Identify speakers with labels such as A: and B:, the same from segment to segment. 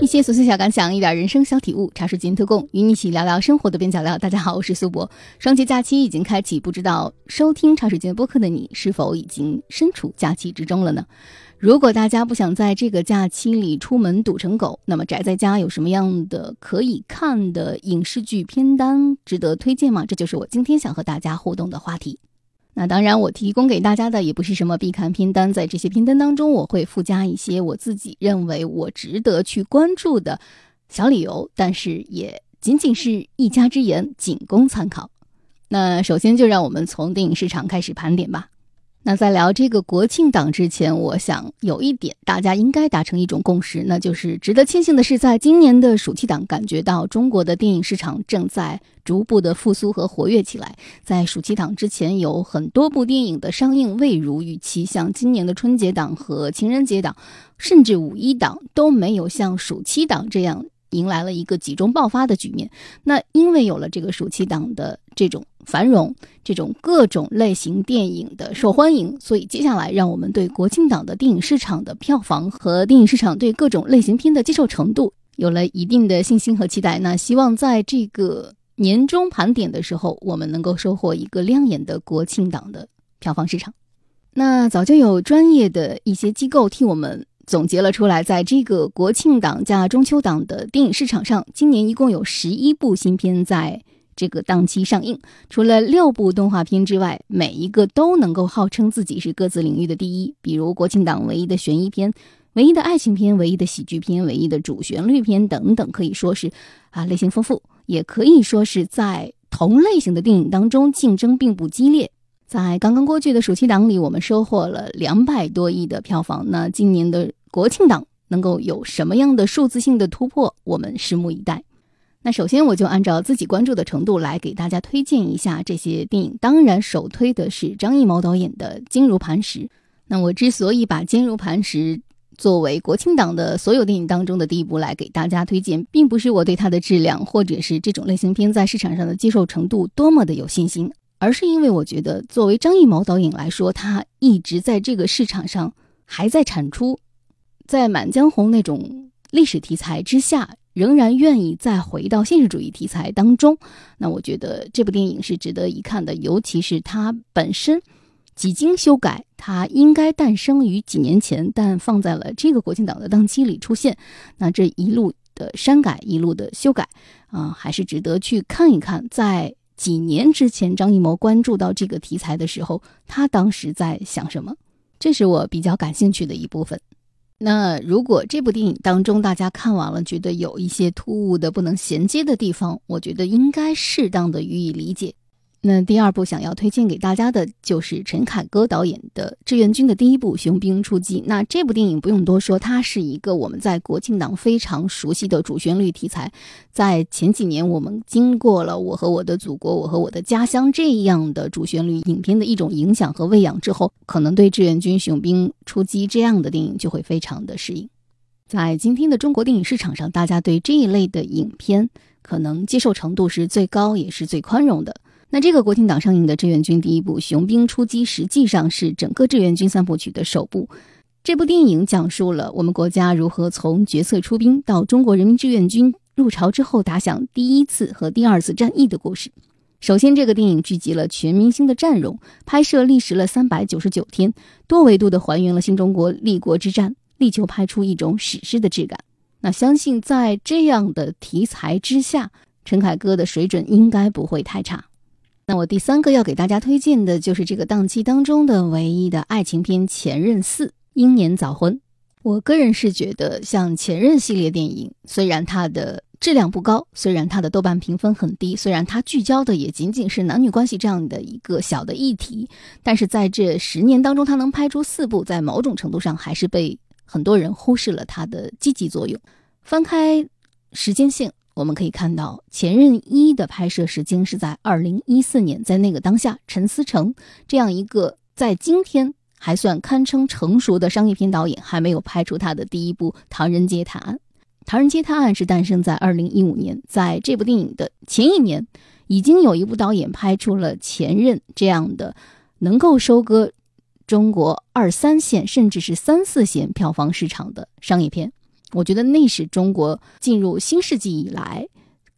A: 一些琐碎小感想，一点人生小体悟，茶水间特供，与你一起聊聊生活的边角料。大家好，我是苏博。双节假期已经开启，不知道收听茶水间播客的你，是否已经身处假期之中了呢？如果大家不想在这个假期里出门堵成狗，那么宅在家有什么样的可以看的影视剧片单值得推荐吗？这就是我今天想和大家互动的话题。那当然，我提供给大家的也不是什么必看拼单，在这些拼单当中，我会附加一些我自己认为我值得去关注的小理由，但是也仅仅是一家之言，仅供参考。那首先就让我们从电影市场开始盘点吧。那在聊这个国庆档之前，我想有一点大家应该达成一种共识，那就是值得庆幸的是，在今年的暑期档，感觉到中国的电影市场正在逐步的复苏和活跃起来。在暑期档之前，有很多部电影的上映未如预期，像今年的春节档和情人节档，甚至五一档都没有像暑期档这样。迎来了一个集中爆发的局面。那因为有了这个暑期档的这种繁荣，这种各种类型电影的受欢迎，所以接下来让我们对国庆档的电影市场的票房和电影市场对各种类型片的接受程度有了一定的信心和期待。那希望在这个年终盘点的时候，我们能够收获一个亮眼的国庆档的票房市场。那早就有专业的一些机构替我们。总结了出来，在这个国庆档加中秋档的电影市场上，今年一共有十一部新片在这个档期上映。除了六部动画片之外，每一个都能够号称自己是各自领域的第一。比如国庆档唯一的悬疑片、唯一的爱情片、唯一的喜剧片、唯一的主旋律片等等，可以说是啊类型丰富，也可以说是在同类型的电影当中竞争并不激烈。在刚刚过去的暑期档里，我们收获了两百多亿的票房。那今年的国庆档能够有什么样的数字性的突破？我们拭目以待。那首先，我就按照自己关注的程度来给大家推荐一下这些电影。当然，首推的是张艺谋导演的《坚如磐石》。那我之所以把《坚如磐石》作为国庆档的所有电影当中的第一部来给大家推荐，并不是我对它的质量或者是这种类型片在市场上的接受程度多么的有信心。而是因为我觉得，作为张艺谋导演来说，他一直在这个市场上还在产出，在《满江红》那种历史题材之下，仍然愿意再回到现实主义题材当中。那我觉得这部电影是值得一看的，尤其是它本身几经修改，它应该诞生于几年前，但放在了这个国庆档的档期里出现。那这一路的删改，一路的修改，啊，还是值得去看一看。在几年之前，张艺谋关注到这个题材的时候，他当时在想什么？这是我比较感兴趣的一部分。那如果这部电影当中大家看完了，觉得有一些突兀的、不能衔接的地方，我觉得应该适当的予以理解。那第二部想要推荐给大家的就是陈凯歌导演的《志愿军》的第一部《雄兵出击》。那这部电影不用多说，它是一个我们在国庆档非常熟悉的主旋律题材。在前几年，我们经过了《我和我的祖国》《我和我的家乡》这样的主旋律影片的一种影响和喂养之后，可能对《志愿军雄兵出击》这样的电影就会非常的适应。在今天的中国电影市场上，大家对这一类的影片可能接受程度是最高也是最宽容的。那这个国庆档上映的志愿军第一部《雄兵出击》，实际上是整个志愿军三部曲的首部。这部电影讲述了我们国家如何从决策出兵到中国人民志愿军入朝之后打响第一次和第二次战役的故事。首先，这个电影聚集了全明星的阵容，拍摄历时了三百九十九天，多维度的还原了新中国立国之战，力求拍出一种史诗的质感。那相信在这样的题材之下，陈凯歌的水准应该不会太差。那我第三个要给大家推荐的就是这个档期当中的唯一的爱情片《前任四：英年早婚》。我个人是觉得，像《前任》系列电影，虽然它的质量不高，虽然它的豆瓣评分很低，虽然它聚焦的也仅仅是男女关系这样的一个小的议题，但是在这十年当中，它能拍出四部，在某种程度上还是被很多人忽视了它的积极作用。翻开时间线。我们可以看到，《前任一》的拍摄时间是在二零一四年，在那个当下，陈思诚这样一个在今天还算堪称成熟的商业片导演，还没有拍出他的第一部《唐人街探案》。《唐人街探案》是诞生在二零一五年，在这部电影的前一年，已经有一部导演拍出了《前任》这样的能够收割中国二三线甚至是三四线票房市场的商业片。我觉得那是中国进入新世纪以来，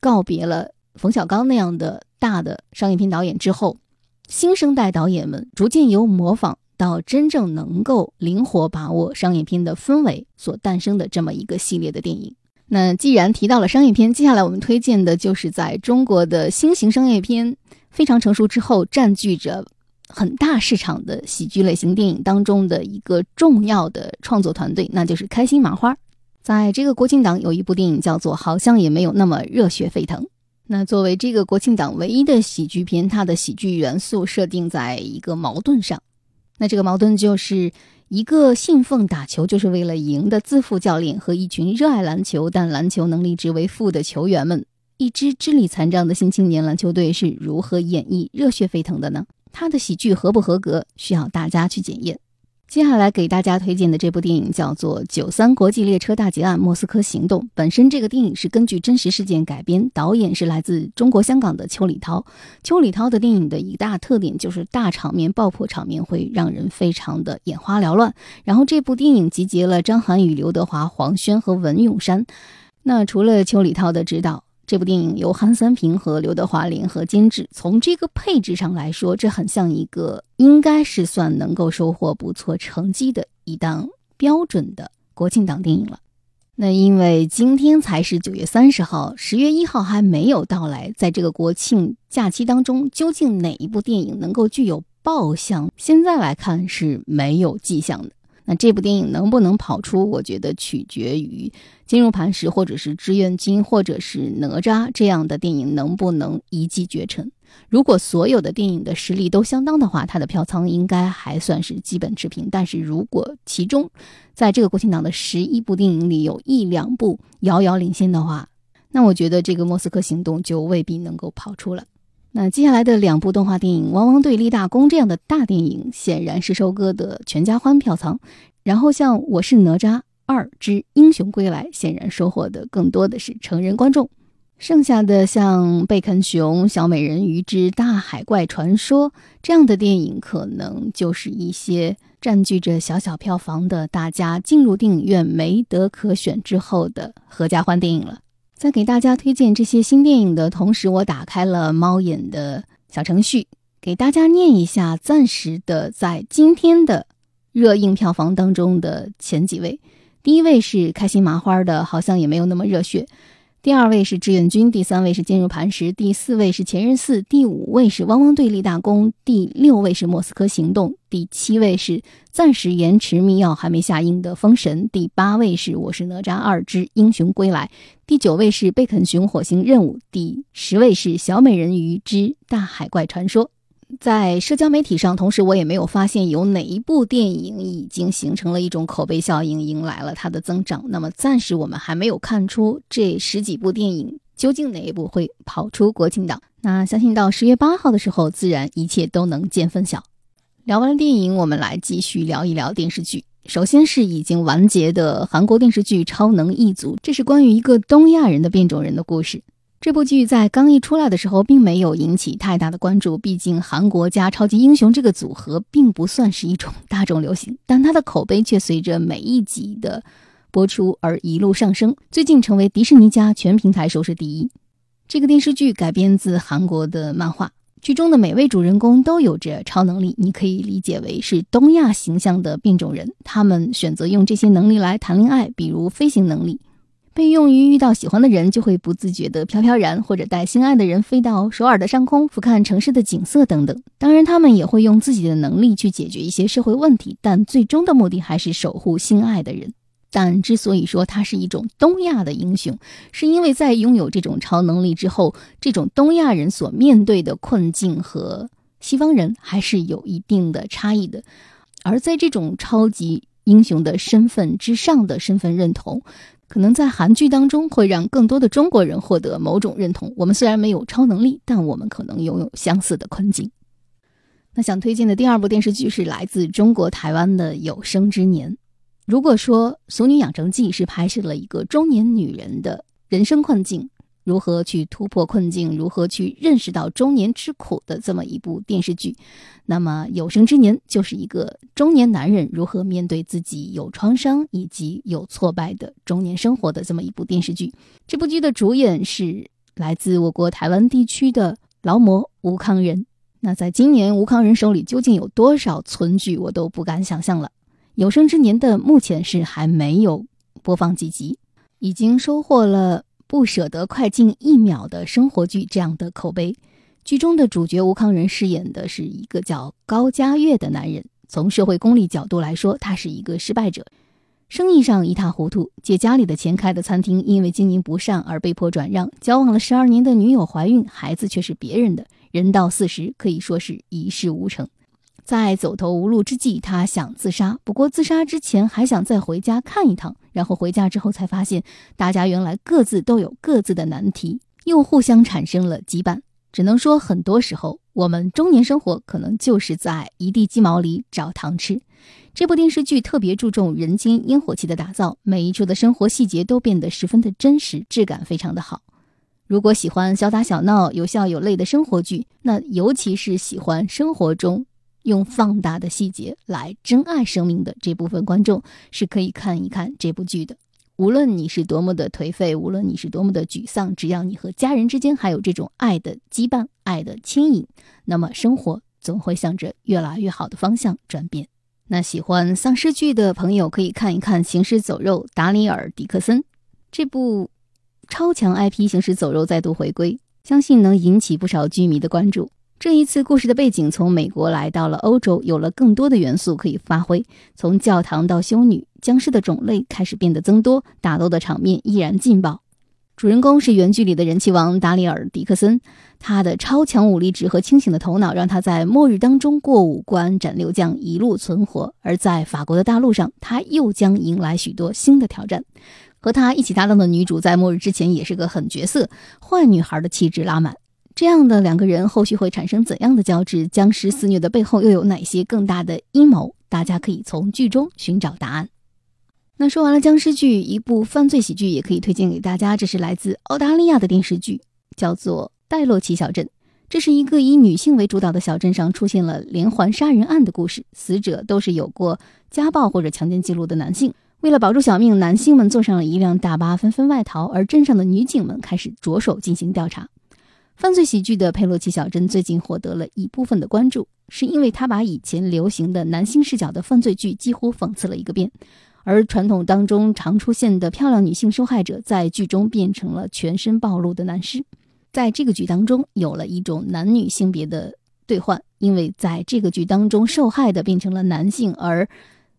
A: 告别了冯小刚那样的大的商业片导演之后，新生代导演们逐渐由模仿到真正能够灵活把握商业片的氛围所诞生的这么一个系列的电影。那既然提到了商业片，接下来我们推荐的就是在中国的新型商业片非常成熟之后，占据着很大市场的喜剧类型电影当中的一个重要的创作团队，那就是开心麻花。在这个国庆档有一部电影叫做《好像也没有那么热血沸腾》。那作为这个国庆档唯一的喜剧片，它的喜剧元素设定在一个矛盾上。那这个矛盾就是一个信奉打球就是为了赢的自负教练和一群热爱篮球但篮球能力值为负的球员们，一支智力残障的新青年篮球队是如何演绎热血沸腾的呢？他的喜剧合不合格，需要大家去检验。接下来给大家推荐的这部电影叫做《九三国际列车大劫案：莫斯科行动》。本身这个电影是根据真实事件改编，导演是来自中国香港的邱礼涛。邱礼涛的电影的一大特点就是大场面、爆破场面会让人非常的眼花缭乱。然后这部电影集结了张涵予、刘德华、黄轩和文咏珊。那除了邱礼涛的指导。这部电影由韩三平和刘德华联合监制。从这个配置上来说，这很像一个应该是算能够收获不错成绩的一档标准的国庆档电影了。那因为今天才是九月三十号，十月一号还没有到来，在这个国庆假期当中，究竟哪一部电影能够具有爆相？现在来看是没有迹象的。那这部电影能不能跑出？我觉得取决于《金如磐石》或者是《志愿军》或者是《哪吒》这样的电影能不能一骑绝尘。如果所有的电影的实力都相当的话，它的票仓应该还算是基本持平。但是如果其中在这个国庆档的十一部电影里有一两部遥遥领先的话，那我觉得这个《莫斯科行动》就未必能够跑出了。那接下来的两部动画电影《汪汪队立大功》这样的大电影，显然是收割的全家欢票仓。然后像《我是哪吒二之英雄归来》，显然收获的更多的是成人观众。剩下的像《贝肯熊》《小美人鱼之大海怪传说》这样的电影，可能就是一些占据着小小票房的大家进入电影院没得可选之后的合家欢电影了。在给大家推荐这些新电影的同时，我打开了猫眼的小程序，给大家念一下暂时的在今天的热映票房当中的前几位。第一位是开心麻花的，好像也没有那么热血。第二位是志愿军，第三位是坚如磐石，第四位是前任四，第五位是汪汪队立大功，第六位是莫斯科行动，第七位是暂时延迟密钥还没下映的封神，第八位是我是哪吒二之英雄归来，第九位是贝肯熊火星任务，第十位是小美人鱼之大海怪传说。在社交媒体上，同时我也没有发现有哪一部电影已经形成了一种口碑效应，迎来了它的增长。那么暂时我们还没有看出这十几部电影究竟哪一部会跑出国庆档。那相信到十月八号的时候，自然一切都能见分晓。聊完了电影，我们来继续聊一聊电视剧。首先是已经完结的韩国电视剧《超能一族》，这是关于一个东亚人的变种人的故事。这部剧在刚一出来的时候，并没有引起太大的关注。毕竟韩国加超级英雄这个组合并不算是一种大众流行，但它的口碑却随着每一集的播出而一路上升，最近成为迪士尼家全平台收视第一。这个电视剧改编自韩国的漫画，剧中的每位主人公都有着超能力，你可以理解为是东亚形象的变种人。他们选择用这些能力来谈恋爱，比如飞行能力。被用于遇到喜欢的人就会不自觉地飘飘然，或者带心爱的人飞到首尔的上空俯瞰城市的景色等等。当然，他们也会用自己的能力去解决一些社会问题，但最终的目的还是守护心爱的人。但之所以说它是一种东亚的英雄，是因为在拥有这种超能力之后，这种东亚人所面对的困境和西方人还是有一定的差异的。而在这种超级英雄的身份之上的身份认同。可能在韩剧当中会让更多的中国人获得某种认同。我们虽然没有超能力，但我们可能拥有相似的困境。那想推荐的第二部电视剧是来自中国台湾的《有生之年》。如果说《俗女养成记》是拍摄了一个中年女人的人生困境，如何去突破困境，如何去认识到中年之苦的这么一部电视剧。那么，有生之年就是一个中年男人如何面对自己有创伤以及有挫败的中年生活的这么一部电视剧。这部剧的主演是来自我国台湾地区的劳模吴康仁。那在今年，吴康仁手里究竟有多少存剧，我都不敢想象了。有生之年的目前是还没有播放几集，已经收获了。不舍得快进一秒的生活剧这样的口碑，剧中的主角吴康仁饰演的是一个叫高家月的男人。从社会功利角度来说，他是一个失败者，生意上一塌糊涂，借家里的钱开的餐厅，因为经营不善而被迫转让。交往了十二年的女友怀孕，孩子却是别人的。人到四十，可以说是一事无成。在走投无路之际，他想自杀。不过自杀之前还想再回家看一趟。然后回家之后才发现，大家原来各自都有各自的难题，又互相产生了羁绊。只能说，很多时候我们中年生活可能就是在一地鸡毛里找糖吃。这部电视剧特别注重人间烟火气的打造，每一处的生活细节都变得十分的真实，质感非常的好。如果喜欢小打小闹、有笑有泪的生活剧，那尤其是喜欢生活中。用放大的细节来珍爱生命的这部分观众是可以看一看这部剧的。无论你是多么的颓废，无论你是多么的沮丧，只要你和家人之间还有这种爱的羁绊、爱的牵引，那么生活总会向着越来越好的方向转变。那喜欢丧尸剧的朋友可以看一看《行尸走肉：达里尔·迪克森》这部超强 IP，《行尸走肉》再度回归，相信能引起不少剧迷的关注。这一次故事的背景从美国来到了欧洲，有了更多的元素可以发挥。从教堂到修女，僵尸的种类开始变得增多，打斗的场面依然劲爆。主人公是原剧里的人气王达里尔·迪克森，他的超强武力值和清醒的头脑让他在末日当中过五关斩六将，一路存活。而在法国的大陆上，他又将迎来许多新的挑战。和他一起搭档的女主在末日之前也是个狠角色，坏女孩的气质拉满。这样的两个人后续会产生怎样的交织？僵尸肆虐的背后又有哪些更大的阴谋？大家可以从剧中寻找答案。那说完了僵尸剧，一部犯罪喜剧也可以推荐给大家。这是来自澳大利亚的电视剧，叫做《戴洛奇小镇》。这是一个以女性为主导的小镇上出现了连环杀人案的故事，死者都是有过家暴或者强奸记录的男性。为了保住小命，男性们坐上了一辆大巴，纷纷外逃，而镇上的女警们开始着手进行调查。犯罪喜剧的《佩洛奇小镇》最近获得了一部分的关注，是因为他把以前流行的男性视角的犯罪剧几乎讽刺了一个遍，而传统当中常出现的漂亮女性受害者，在剧中变成了全身暴露的男尸。在这个剧当中，有了一种男女性别的兑换，因为在这个剧当中，受害的变成了男性，而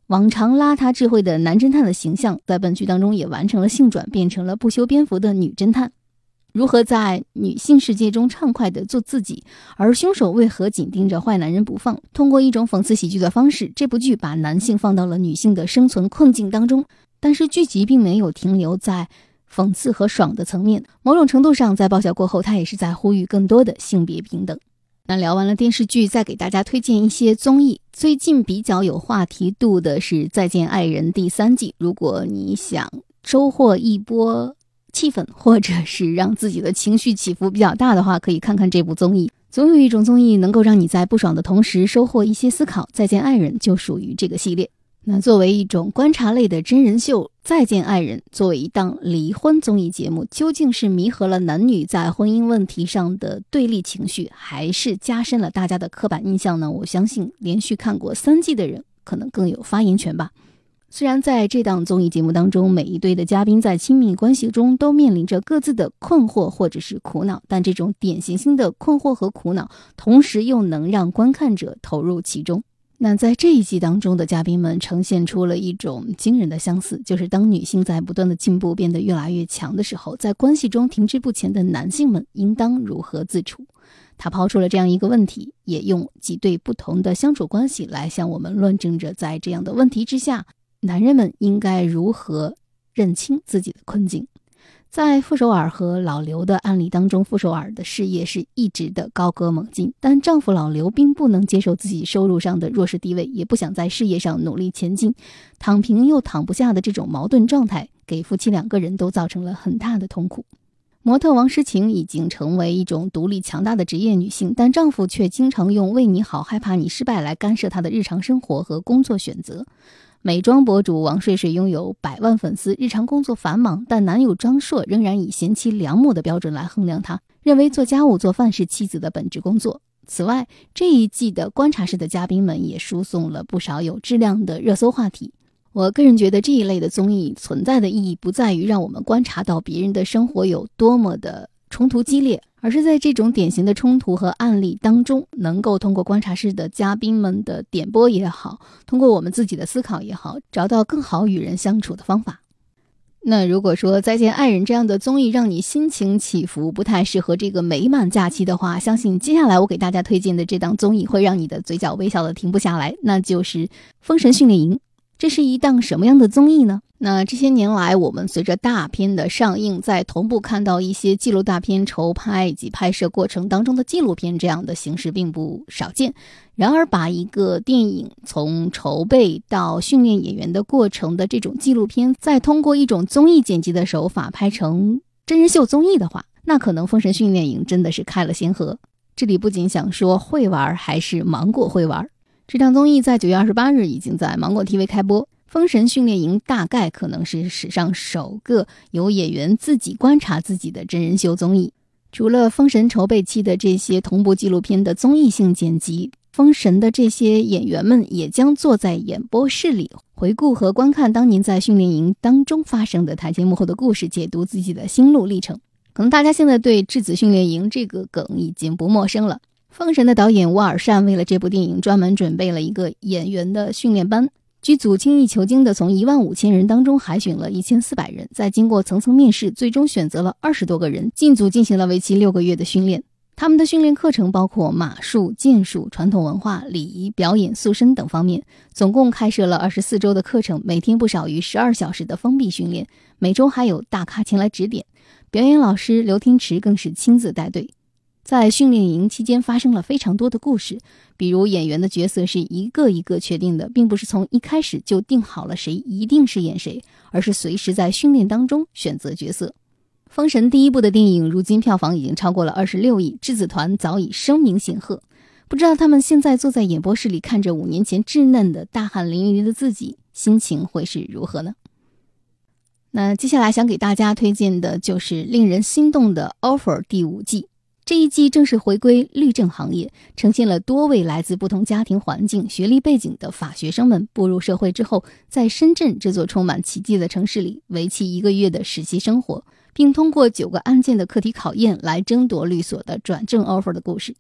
A: 往常邋遢智慧的男侦探的形象，在本剧当中也完成了性转，变成了不修边幅的女侦探。如何在女性世界中畅快地做自己，而凶手为何紧盯着坏男人不放？通过一种讽刺喜剧的方式，这部剧把男性放到了女性的生存困境当中。但是剧集并没有停留在讽刺和爽的层面，某种程度上，在爆笑过后，它也是在呼吁更多的性别平等。那聊完了电视剧，再给大家推荐一些综艺。最近比较有话题度的是《再见爱人》第三季。如果你想收获一波。气氛，或者是让自己的情绪起伏比较大的话，可以看看这部综艺。总有一种综艺能够让你在不爽的同时收获一些思考。再见爱人就属于这个系列。那作为一种观察类的真人秀，再见爱人作为一档离婚综艺节目，究竟是弥合了男女在婚姻问题上的对立情绪，还是加深了大家的刻板印象呢？我相信连续看过三季的人可能更有发言权吧。虽然在这档综艺节目当中，每一对的嘉宾在亲密关系中都面临着各自的困惑或者是苦恼，但这种典型性的困惑和苦恼，同时又能让观看者投入其中。那在这一季当中的嘉宾们呈现出了一种惊人的相似，就是当女性在不断的进步，变得越来越强的时候，在关系中停滞不前的男性们应当如何自处？他抛出了这样一个问题，也用几对不同的相处关系来向我们论证着，在这样的问题之下。男人们应该如何认清自己的困境？在傅首尔和老刘的案例当中，傅首尔的事业是一直的高歌猛进，但丈夫老刘并不能接受自己收入上的弱势地位，也不想在事业上努力前进，躺平又躺不下的这种矛盾状态，给夫妻两个人都造成了很大的痛苦。模特王诗晴已经成为一种独立强大的职业女性，但丈夫却经常用“为你好，害怕你失败”来干涉她的日常生活和工作选择。美妆博主王睡睡拥有百万粉丝，日常工作繁忙，但男友张硕仍然以贤妻良母的标准来衡量她，认为做家务做饭是妻子的本职工作。此外，这一季的观察室的嘉宾们也输送了不少有质量的热搜话题。我个人觉得这一类的综艺存在的意义不在于让我们观察到别人的生活有多么的冲突激烈，而是在这种典型的冲突和案例当中，能够通过观察室的嘉宾们的点拨也好，通过我们自己的思考也好，找到更好与人相处的方法。那如果说《再见爱人》这样的综艺让你心情起伏，不太适合这个美满假期的话，相信接下来我给大家推荐的这档综艺会让你的嘴角微笑的停不下来，那就是《封神训练营》。这是一档什么样的综艺呢？那这些年来，我们随着大片的上映，在同步看到一些记录大片筹拍以及拍摄过程当中的纪录片这样的形式并不少见。然而，把一个电影从筹备到训练演员的过程的这种纪录片，再通过一种综艺剪辑的手法拍成真人秀综艺的话，那可能《封神训练营》真的是开了先河。这里不仅想说会玩，还是芒果会玩。这档综艺在九月二十八日已经在芒果 TV 开播，《封神训练营》大概可能是史上首个由演员自己观察自己的真人秀综艺。除了封神筹备期的这些同步纪录片的综艺性剪辑，封神的这些演员们也将坐在演播室里回顾和观看当年在训练营当中发生的台前幕后的故事，解读自己的心路历程。可能大家现在对质子训练营这个梗已经不陌生了。封神的导演吴尔善为了这部电影专门准备了一个演员的训练班，剧组精益求精的从一万五千人当中海选了一千四百人，在经过层层面试，最终选择了二十多个人进组进行了为期六个月的训练。他们的训练课程包括马术、剑术、传统文化、礼仪、表演、塑身等方面，总共开设了二十四周的课程，每天不少于十二小时的封闭训练，每周还有大咖前来指点。表演老师刘天池更是亲自带队。在训练营期间发生了非常多的故事，比如演员的角色是一个一个确定的，并不是从一开始就定好了谁一定是演谁，而是随时在训练当中选择角色。《封神》第一部的电影如今票房已经超过了二十六亿，质子团早已声名显赫。不知道他们现在坐在演播室里看着五年前稚嫩的大汗淋漓的自己，心情会是如何呢？那接下来想给大家推荐的就是令人心动的《offer》第五季。这一季正式回归律政行业，呈现了多位来自不同家庭环境、学历背景的法学生们步入社会之后，在深圳这座充满奇迹的城市里，为期一个月的实习生活，并通过九个案件的课题考验来争夺律所的转正 offer 的故事。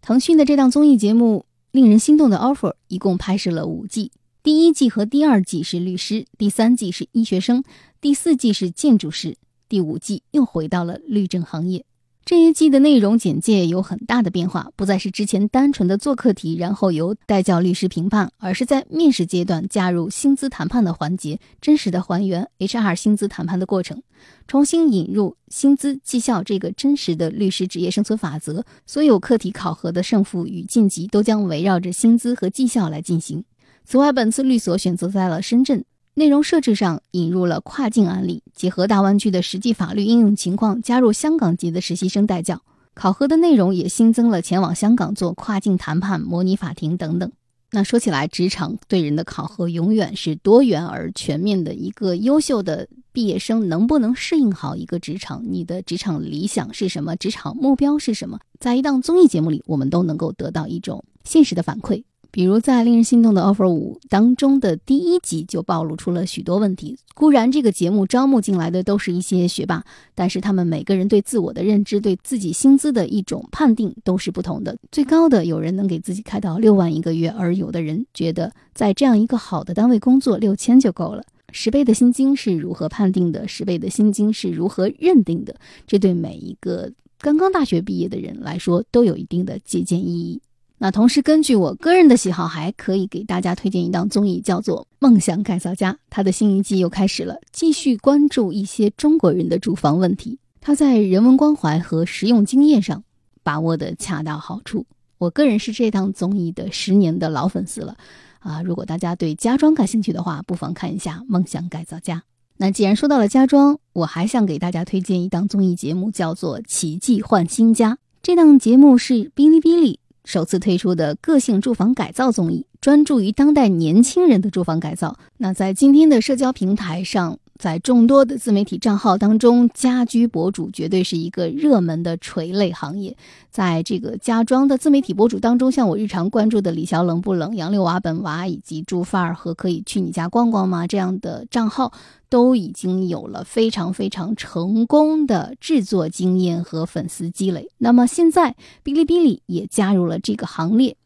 A: 腾讯的这档综艺节目令人心动的 offer 一共拍摄了五季，第一季和第二季是律师，第三季是医学生，第四季是建筑师，第五季又回到了律政行业。这一季的内容简介有很大的变化，不再是之前单纯的做课题，然后由代教律师评判，而是在面试阶段加入薪资谈判的环节，真实的还原 HR 薪资谈判的过程，重新引入薪资绩效这个真实的律师职业生存法则。所有课题考核的胜负与晋级都将围绕着薪资和绩效来进行。此外，本次律所选择在了深圳。内容设置上引入了跨境案例，结合大湾区的实际法律应用情况，加入香港籍的实习生代教。考核的内容也新增了前往香港做跨境谈判、模拟法庭等等。那说起来，职场对人的考核永远是多元而全面的。一个优秀的毕业生能不能适应好一个职场？你的职场理想是什么？职场目标是什么？在一档综艺节目里，我们都能够得到一种现实的反馈。比如在令人心动的 offer 五当中的第一集就暴露出了许多问题。固然这个节目招募进来的都是一些学霸，但是他们每个人对自我的认知、对自己薪资的一种判定都是不同的。最高的有人能给自己开到六万一个月，而有的人觉得在这样一个好的单位工作六千就够了。十倍的薪金是如何判定的？十倍的薪金是如何认定的？这对每一个刚刚大学毕业的人来说都有一定的借鉴意义。那同时，根据我个人的喜好，还可以给大家推荐一档综艺，叫做《梦想改造家》。它的新一季又开始了，继续关注一些中国人的住房问题。它在人文关怀和实用经验上把握的恰到好处。我个人是这档综艺的十年的老粉丝了，啊，如果大家对家装感兴趣的话，不妨看一下《梦想改造家》。那既然说到了家装，我还想给大家推荐一档综艺节目，叫做《奇迹换新家》。这档节目是哔哩哔哩首次推出的个性住房改造综艺，专注于当代年轻人的住房改造。那在今天的社交平台上。在众多的自媒体账号当中，家居博主绝对是一个热门的垂类行业。在这个家装的自媒体博主当中，像我日常关注的李小冷不冷、杨六娃本娃以及住范儿和可以去你家逛逛吗这样的账号，都已经有了非常非常成功的制作经验和粉丝积累。那么现在，哔哩哔哩也加入了这个行列。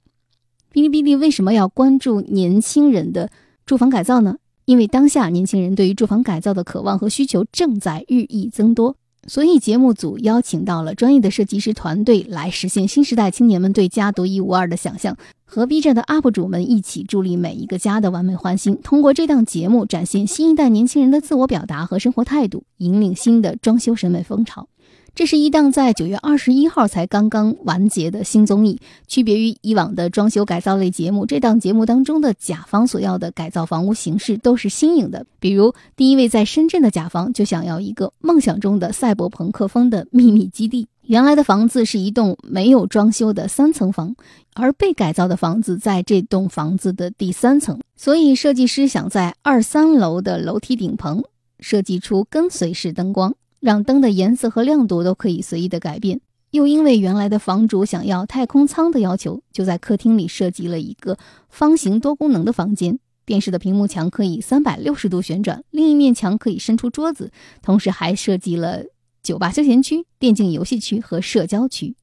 A: 哔哩哔哩为什么要关注年轻人的住房改造呢？因为当下年轻人对于住房改造的渴望和需求正在日益增多，所以节目组邀请到了专业的设计师团队来实现新时代青年们对家独一无二的想象，和 B 站的 UP 主们一起助力每一个家的完美换新。通过这档节目，展现新一代年轻人的自我表达和生活态度，引领新的装修审美风潮。这是一档在九月二十一号才刚刚完结的新综艺，区别于以往的装修改造类节目，这档节目当中的甲方所要的改造房屋形式都是新颖的。比如，第一位在深圳的甲方就想要一个梦想中的赛博朋克风的秘密基地。原来的房子是一栋没有装修的三层房，而被改造的房子在这栋房子的第三层，所以设计师想在二三楼的楼梯顶棚设计出跟随式灯光。让灯的颜色和亮度都可以随意的改变，又因为原来的房主想要太空舱的要求，就在客厅里设计了一个方形多功能的房间。电视的屏幕墙可以三百六十度旋转，另一面墙可以伸出桌子，同时还设计了酒吧休闲区、电竞游戏区和社交区。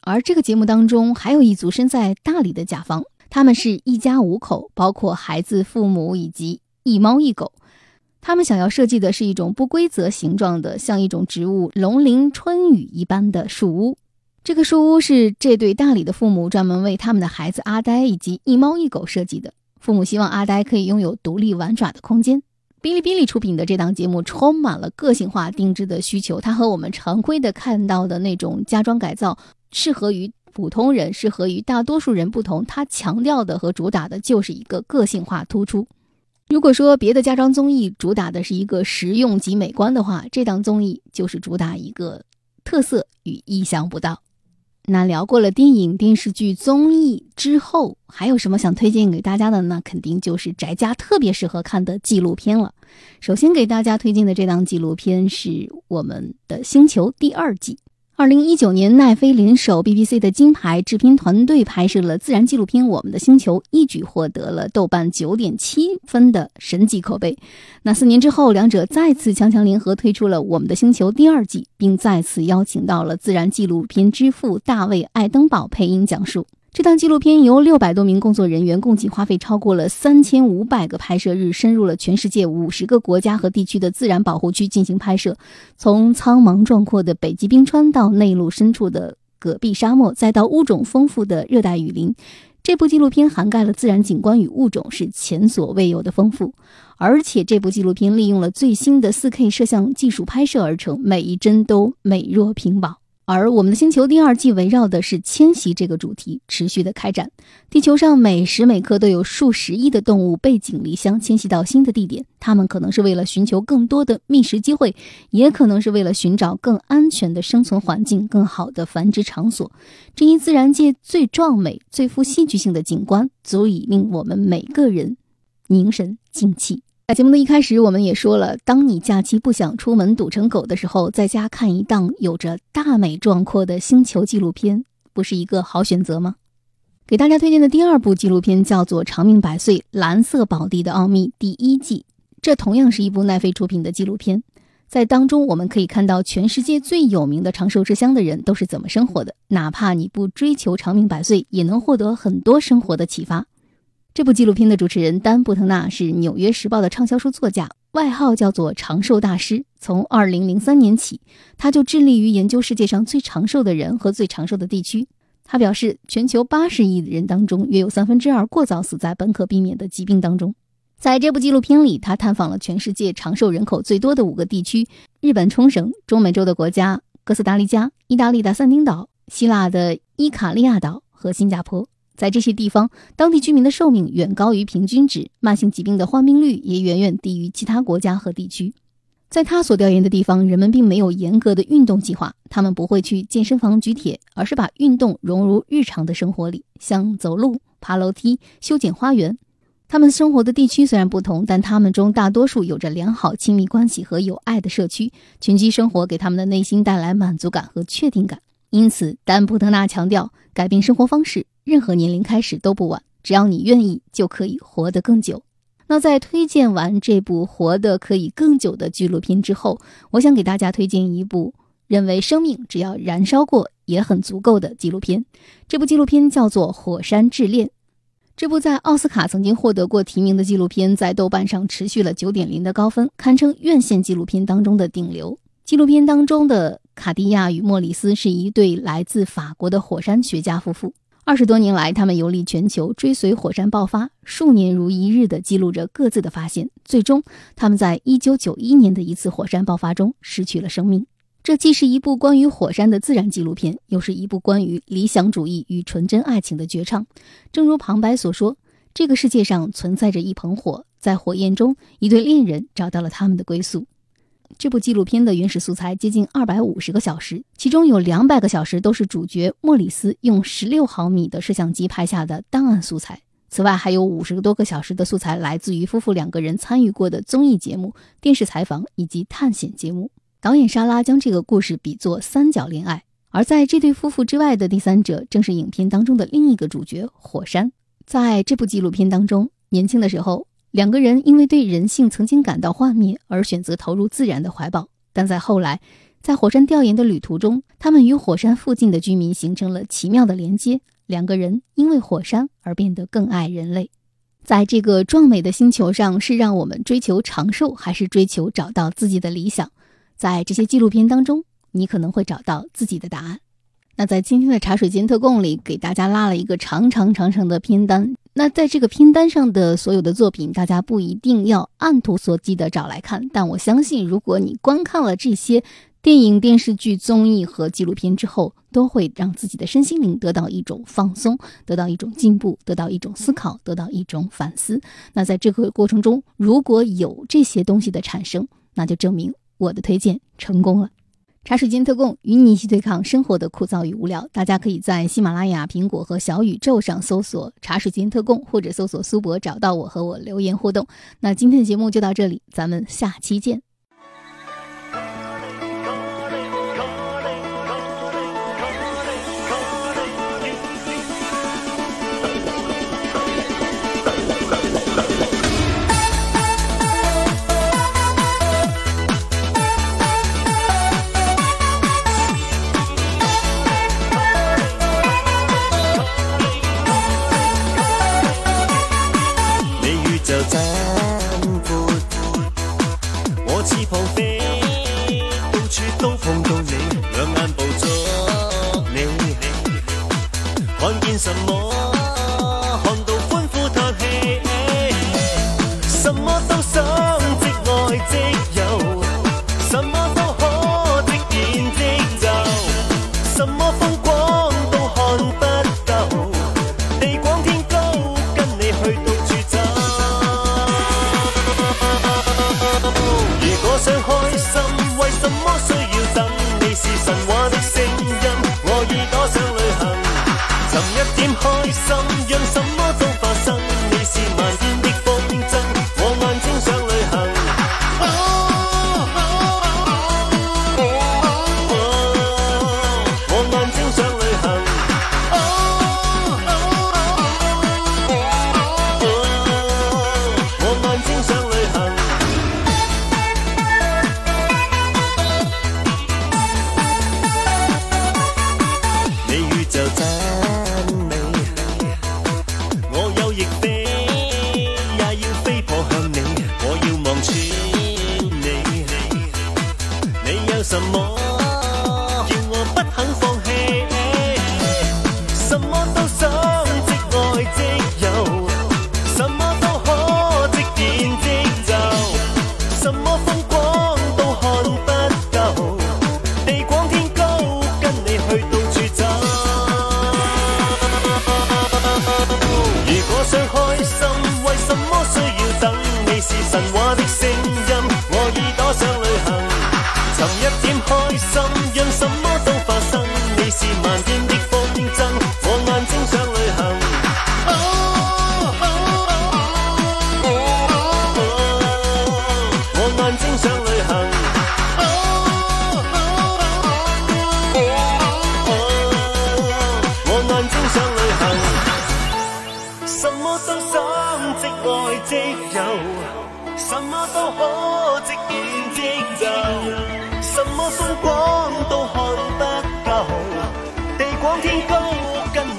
A: 而这个节目当中还有一组身在大理的甲方，他们是一家五口，包括孩子、父母以及一猫一狗。他们想要设计的是一种不规则形状的，像一种植物龙鳞春雨一般的树屋。这个树屋是这对大理的父母专门为他们的孩子阿呆以及一猫一狗设计的。父母希望阿呆可以拥有独立玩耍的空间。哔哩哔哩出品的这档节目充满了个性化定制的需求，它和我们常规的看到的那种家装改造适合于普通人、适合于大多数人不同，它强调的和主打的就是一个个性化突出。如果说别的家装综艺主打的是一个实用及美观的话，这档综艺就是主打一个特色与意想不到。那聊过了电影、电视剧、综艺之后，还有什么想推荐给大家的？呢肯定就是宅家特别适合看的纪录片了。首先给大家推荐的这档纪录片是我们的《星球》第二季。二零一九年，奈飞联手 BBC 的金牌制片团队拍摄了自然纪录片《我们的星球》，一举获得了豆瓣九点七分的神级口碑。那四年之后，两者再次强强联合推出了《我们的星球》第二季，并再次邀请到了自然纪录片之父大卫·爱登堡配音讲述。这档纪录片由六百多名工作人员共计花费超过了三千五百个拍摄日，深入了全世界五十个国家和地区的自然保护区进行拍摄。从苍茫壮阔的北极冰川到内陆深处的戈壁沙漠，再到物种丰富的热带雨林，这部纪录片涵盖了自然景观与物种是前所未有的丰富。而且，这部纪录片利用了最新的四 K 摄像技术拍摄而成，每一帧都美若屏保。而我们的星球第二季围绕的是迁徙这个主题持续的开展。地球上每时每刻都有数十亿的动物背井离乡迁徙到新的地点，它们可能是为了寻求更多的觅食机会，也可能是为了寻找更安全的生存环境、更好的繁殖场所。这一自然界最壮美、最富戏剧性的景观，足以令我们每个人凝神静气。在节目的一开始，我们也说了，当你假期不想出门堵成狗的时候，在家看一档有着大美壮阔的星球纪录片，不是一个好选择吗？给大家推荐的第二部纪录片叫做《长命百岁：蓝色宝地的奥秘》第一季，这同样是一部奈飞出品的纪录片。在当中，我们可以看到全世界最有名的长寿之乡的人都是怎么生活的，哪怕你不追求长命百岁，也能获得很多生活的启发。这部纪录片的主持人丹·布腾纳是《纽约时报》的畅销书作家，外号叫做“长寿大师”。从2003年起，他就致力于研究世界上最长寿的人和最长寿的地区。他表示，全球80亿人当中，约有三分之二过早死在本可避免的疾病当中。在这部纪录片里，他探访了全世界长寿人口最多的五个地区：日本冲绳、中美洲的国家哥斯达黎加、意大利的萨丁岛、希腊的伊卡利亚岛和新加坡。在这些地方，当地居民的寿命远高于平均值，慢性疾病的患病率也远远低于其他国家和地区。在他所调研的地方，人们并没有严格的运动计划，他们不会去健身房举铁，而是把运动融入日常的生活里，像走路、爬楼梯、修剪花园。他们生活的地区虽然不同，但他们中大多数有着良好亲密关系和有爱的社区。群居生活给他们的内心带来满足感和确定感。因此，丹布特纳强调，改变生活方式。任何年龄开始都不晚，只要你愿意，就可以活得更久。那在推荐完这部活得可以更久的纪录片之后，我想给大家推荐一部认为生命只要燃烧过也很足够的纪录片。这部纪录片叫做《火山之恋》。这部在奥斯卡曾经获得过提名的纪录片，在豆瓣上持续了九点零的高分，堪称院线纪录片当中的顶流。纪录片当中的卡地亚与莫里斯是一对来自法国的火山学家夫妇。二十多年来，他们游历全球，追随火山爆发，数年如一日地记录着各自的发现。最终，他们在一九九一年的一次火山爆发中失去了生命。这既是一部关于火山的自然纪录片，又是一部关于理想主义与纯真爱情的绝唱。正如旁白所说：“这个世界上存在着一盆火，在火焰中，一对恋人找到了他们的归宿。”这部纪录片的原始素材接近二百五十个小时，其中有两百个小时都是主角莫里斯用十六毫米的摄像机拍下的档案素材。此外，还有五十多个小时的素材来自于夫妇两个人参与过的综艺节目、电视采访以及探险节目。导演莎拉将这个故事比作三角恋爱，而在这对夫妇之外的第三者，正是影片当中的另一个主角——火山。在这部纪录片当中，年轻的时候。两个人因为对人性曾经感到幻灭而选择投入自然的怀抱，但在后来，在火山调研的旅途中，他们与火山附近的居民形成了奇妙的连接。两个人因为火山而变得更爱人类。在这个壮美的星球上，是让我们追求长寿，还是追求找到自己的理想？在这些纪录片当中，你可能会找到自己的答案。那在今天的茶水间特供里，给大家拉了一个长长长长的片单。那在这个拼单上的所有的作品，大家不一定要按图索骥的找来看，但我相信，如果你观看了这些电影、电视剧、综艺和纪录片之后，都会让自己的身心灵得到一种放松，得到一种进步，得到一种思考，得到一种反思。那在这个过程中，如果有这些东西的产生，那就证明我的推荐成功了。茶水间特供，与你一起对抗生活的枯燥与无聊。大家可以在喜马拉雅、苹果和小宇宙上搜索“茶水间特供”或者搜索“苏博”，找到我和我留言互动。那今天的节目就到这里，咱们下期见。
B: 都都看不够，地广天高，跟你去到处走。如果想开心，为什么需要等？你是神话的声音，我已赶上旅行，寻一点开心。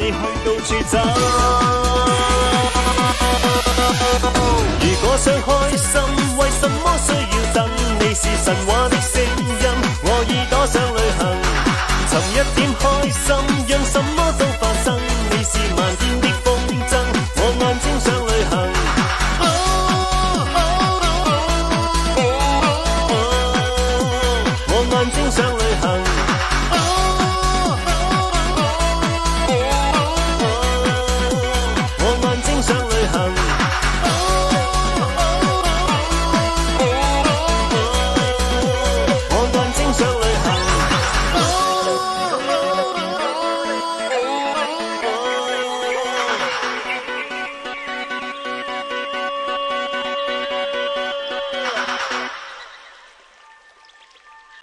B: 去到处走。如果想开心，为什么需要等？你是神话的星